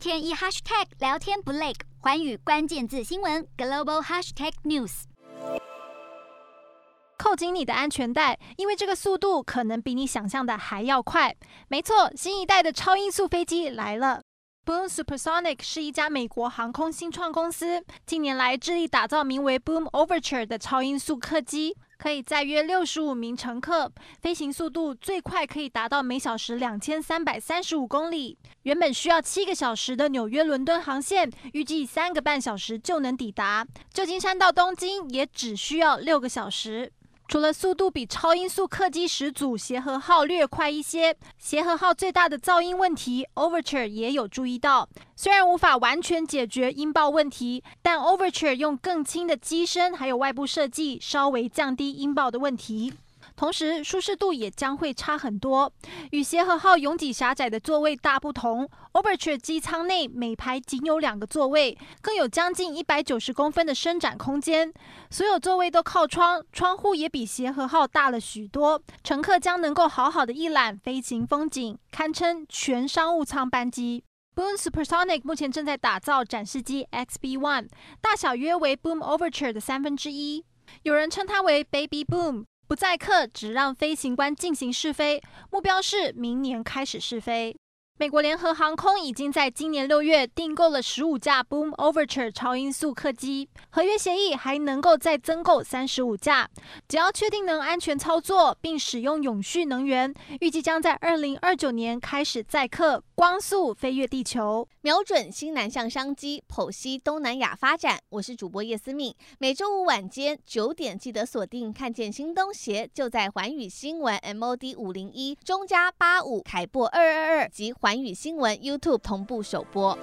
天一 hashtag 聊天不累，环宇关键字新闻 global hashtag news。扣紧你的安全带，因为这个速度可能比你想象的还要快。没错，新一代的超音速飞机来了。Boom Supersonic 是一家美国航空新创公司，近年来致力打造名为 Boom Overture 的超音速客机，可以载约六十五名乘客，飞行速度最快可以达到每小时两千三百三十五公里。原本需要七个小时的纽约伦敦航线，预计三个半小时就能抵达；旧金山到东京也只需要六个小时。除了速度比超音速客机始祖协和号略快一些，协和号最大的噪音问题，Overture 也有注意到。虽然无法完全解决音爆问题，但 Overture 用更轻的机身还有外部设计，稍微降低音爆的问题。同时，舒适度也将会差很多。与协和号拥挤狭窄的座位大不同，Overture 机舱内每排仅有两个座位，更有将近一百九十公分的伸展空间。所有座位都靠窗，窗户也比协和号大了许多。乘客将能够好好的一览飞行风景，堪称全商务舱班机。Boom Supersonic 目前正在打造展示机 XB One，大小约为 Boom Overture 的三分之一。有人称它为 Baby Boom。不载客，只让飞行官进行试飞，目标是明年开始试飞。美国联合航空已经在今年六月订购了十五架 Boom Overture 超音速客机，合约协议还能够再增购三十五架。只要确定能安全操作并使用永续能源，预计将在二零二九年开始载客光速飞越地球，瞄准新南向商机，剖析东南亚发展。我是主播叶思敏，每周五晚间九点记得锁定，看见新东协就在环宇新闻 MOD 五零一中加八五凯擘二二二及环。韩语新闻 YouTube 同步首播。